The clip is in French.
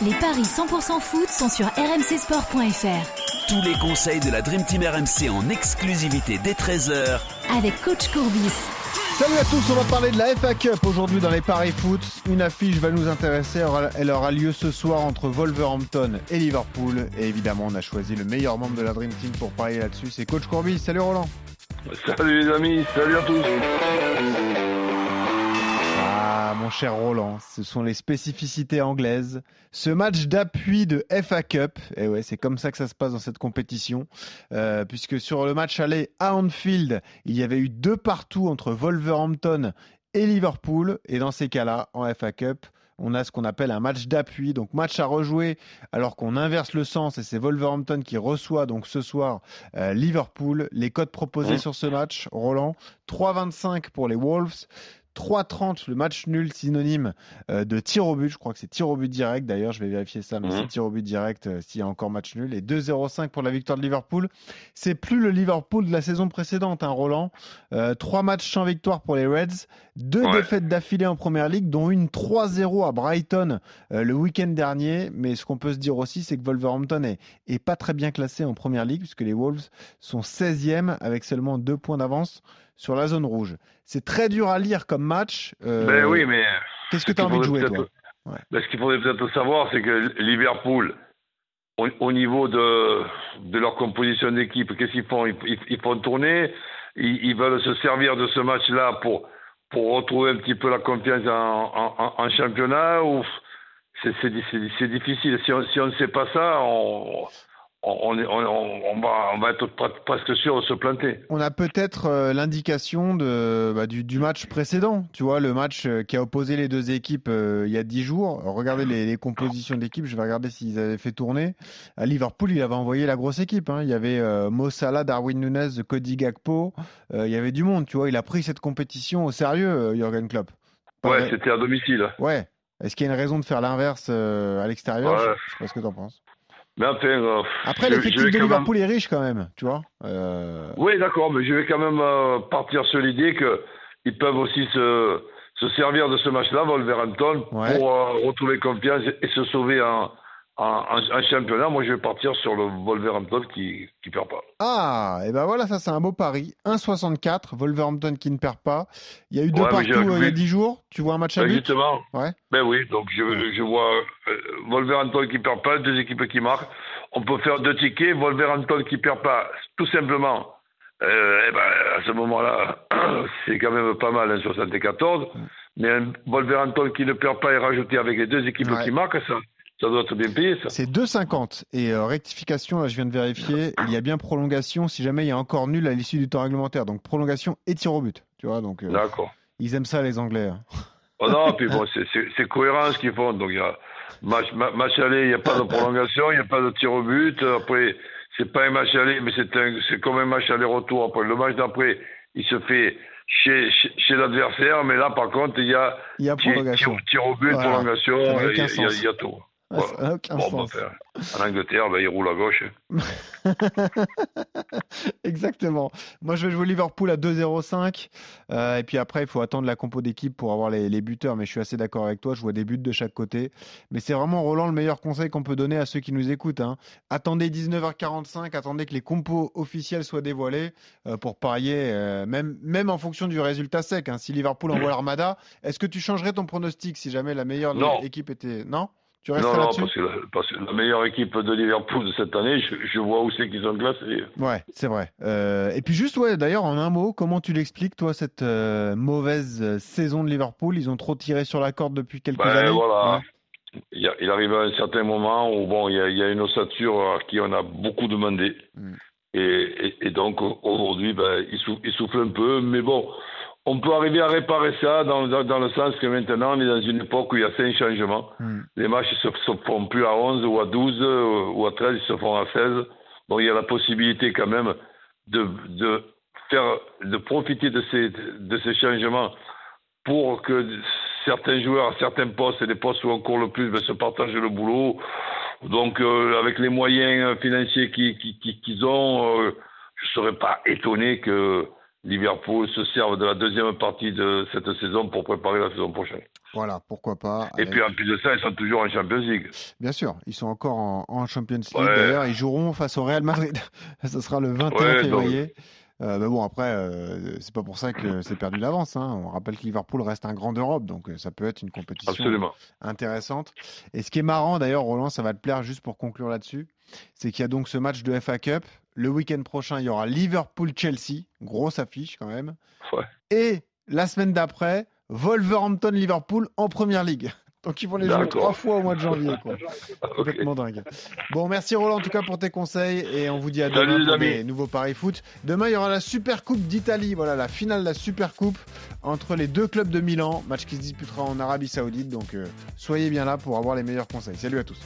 Les paris 100% foot sont sur rmcsport.fr. Tous les conseils de la Dream Team RMC en exclusivité dès 13h avec coach Courbis. Salut à tous, on va parler de la FA Cup aujourd'hui dans les paris foot. Une affiche va nous intéresser, elle aura lieu ce soir entre Wolverhampton et Liverpool. Et évidemment, on a choisi le meilleur membre de la Dream Team pour parier là-dessus, c'est coach Courbis. Salut Roland. Salut les amis, salut à tous. Mon cher Roland, ce sont les spécificités anglaises. Ce match d'appui de FA Cup, et ouais, c'est comme ça que ça se passe dans cette compétition, euh, puisque sur le match aller à Anfield, il y avait eu deux partout entre Wolverhampton et Liverpool, et dans ces cas-là, en FA Cup, on a ce qu'on appelle un match d'appui, donc match à rejouer alors qu'on inverse le sens et c'est Wolverhampton qui reçoit donc ce soir euh, Liverpool. Les codes proposés mmh. sur ce match, Roland, 3,25 pour les Wolves, 3-30, le match nul synonyme euh, de tir au but. Je crois que c'est tir au but direct. D'ailleurs, je vais vérifier ça, mais c'est mhm. tir au but direct euh, s'il y a encore match nul. Et 2-0-5 pour la victoire de Liverpool. C'est plus le Liverpool de la saison précédente, hein, Roland. Euh, trois matchs sans victoire pour les Reds. Deux défaites d'affilée en première ligue, dont une 3-0 à Brighton le week-end dernier. Mais ce qu'on peut se dire aussi, c'est que Wolverhampton est, est pas très bien classé en première ligue, puisque les Wolves sont 16e avec seulement deux points d'avance sur la zone rouge. C'est très dur à lire comme match. Euh, ben oui, mais. Qu'est-ce que tu as envie de jouer, toi ben, Ce qu'il faudrait peut-être savoir, c'est que Liverpool, au, niveau de, de leur composition d'équipe, qu'est-ce qu'ils font? Ils, font tourner, ils, veulent se servir de ce match-là pour, pour retrouver un petit peu la confiance en, en, championnat ou c'est difficile. Si on, si on ne sait pas ça, on, on, on, va, on va être presque sûr de se planter. On a peut-être euh, l'indication de, bah, du, match précédent, tu vois, le match euh, qui a opposé les deux équipes euh, il y a dix jours. Regardez les, compositions d'équipe, je vais regarder s'ils avaient fait tourner. À Liverpool, il avait envoyé la grosse équipe. Hein. Il y avait Mo Salah, Darwin Nunez, Cody Gakpo. il y avait du monde, tu vois. Il a pris cette compétition au sérieux, Jürgen Klopp. ouais, c'était à domicile. Ouais. Est-ce qu'il y a une raison de faire l'inverse à l'extérieur? Je sais pas ce que tu en penses. Mais enfin, euh, Après, l'effectif de Liverpool est riche quand même, tu vois. Euh... Oui, d'accord, mais je vais quand même euh, partir sur l'idée qu'ils peuvent aussi se, se, servir de ce match-là, Wolverhampton, pour euh, retrouver confiance et se sauver en, un, championnat, moi je vais partir sur le Wolverhampton qui ne perd pas. Ah, et ben voilà, ça c'est un beau pari. 1,64, Wolverhampton qui ne perd pas. Il y a eu deux partout euh, il y a 10 jours. Tu vois un match à but? Justement. Ouais. Ben oui, donc je, je vois euh, Wolverhampton qui perd pas, deux équipes qui marquent. On peut faire deux tickets, Wolverhampton qui perd pas, tout simplement. Euh, et ben, à ce moment-là, c'est quand même pas mal, 1,74. Mm. Mais un Wolverhampton qui ne perd pas et rajouté avec les deux équipes qui marquent, ça, ça doit être bien payé, ça. C'est 2,50. Et euh, rectification, là, je viens de vérifier, il y a bien prolongation si jamais il y a encore nul à l'issue du temps réglementaire. Donc prolongation et tir au but. Tu vois, donc. Euh, D'accord. Ils aiment ça, les Anglais. Hein. Oh non, puis bon, c'est cohérent ce qu'ils font. Donc, il y a match, match aller, il n'y a pas de prolongation, il n'y a pas de tir au but. Après, c'est pas un match aller, mais c'est comme un match aller-retour. Après, le match d'après, il se fait chez, chez, l'adversaire, mais là, par contre, il y a, il y a prolongation. Tir, au but, prolongation, il y, a tout. Ah, ça n'a aucun bon, sens. Bah, en Angleterre, bah, il roule à gauche. Exactement. Moi, je vais jouer Liverpool à 2-0-5. Euh, et puis après, il faut attendre la compo d'équipe pour avoir les, les, buteurs. Mais je suis assez d'accord avec toi. Je vois des buts de chaque côté. Mais c'est vraiment, Roland, le meilleur conseil qu'on peut donner à ceux qui nous écoutent. Hein. Attendez 19h45. Attendez que les compos officiels soient dévoilés euh, pour parier, euh, même, même en fonction du résultat sec. Hein. Si Liverpool envoie l'Armada, est-ce que tu changerais ton pronostic si jamais la meilleure équipe était. Non? Non, non, parce que, la, meilleure équipe de Liverpool de cette année, je, vois où c'est qu'ils sont classés. Ouais, c'est vrai. Euh, et puis juste, ouais, d'ailleurs, en un mot, comment tu l'expliques, toi, cette euh, mauvaise saison de Liverpool? Ils ont trop tiré sur la corde depuis quelques ben, années. Voilà. Il, il, arrive à un certain moment où bon, il y a, il y a une ossature à qui on a beaucoup demandé. Mm. Et, et, donc aujourd'hui, ben, il, souffle, il souffle un peu, mais bon, on peut arriver à réparer ça dans, le sens que maintenant, on est dans une époque où il y a cinq changements. Hmm. Les matchs ne se, font plus à 11 ou à 12 euh, ou à 13, ils se font à 16. Bon, il y a la possibilité quand même de, faire, de profiter de ces, de ces changements pour que certains joueurs à certains postes et les postes où on court le plus ben, se partagent le boulot. Donc, euh, avec les moyens financiers qu'ils ont, euh, je ne serais pas étonné que Liverpool se serve de la deuxième partie de cette saison pour préparer la saison prochaine. Voilà, pourquoi pas. Et puis en plus de ça, ils sont toujours en Champions League. Bien sûr, ils sont encore en, Champions League. D'ailleurs, ils joueront face au Real Madrid. ça sera le 21 février. Euh, mais bon, après, euh, c'est pas pour ça que c'est perdu d'avance. Hein. On rappelle que Liverpool reste un grand d'Europe, donc euh, ça peut être une compétition intéressante. Et ce qui est marrant, d'ailleurs, Roland, ça va te plaire juste pour conclure là-dessus, c'est qu'il y a donc ce match de FA Cup. Le week-end prochain, il y aura Liverpool-Chelsea, grosse affiche quand même. Et la semaine d'après, Wolverhampton-Liverpool en Première Ligue. Donc ils vont les jouer trois fois au mois de janvier. Quoi. Complètement dingue. Bon, merci Roland en tout cas pour tes conseils et on vous dit à demain pour des nouveaux paris foot. Demain il y aura la Super Coupe d'Italie, voilà la finale de la Super Coupe entre les deux clubs de Milan, match qui se disputera en Arabie Saoudite. Donc euh, soyez bien là pour avoir les meilleurs conseils. Salut à tous.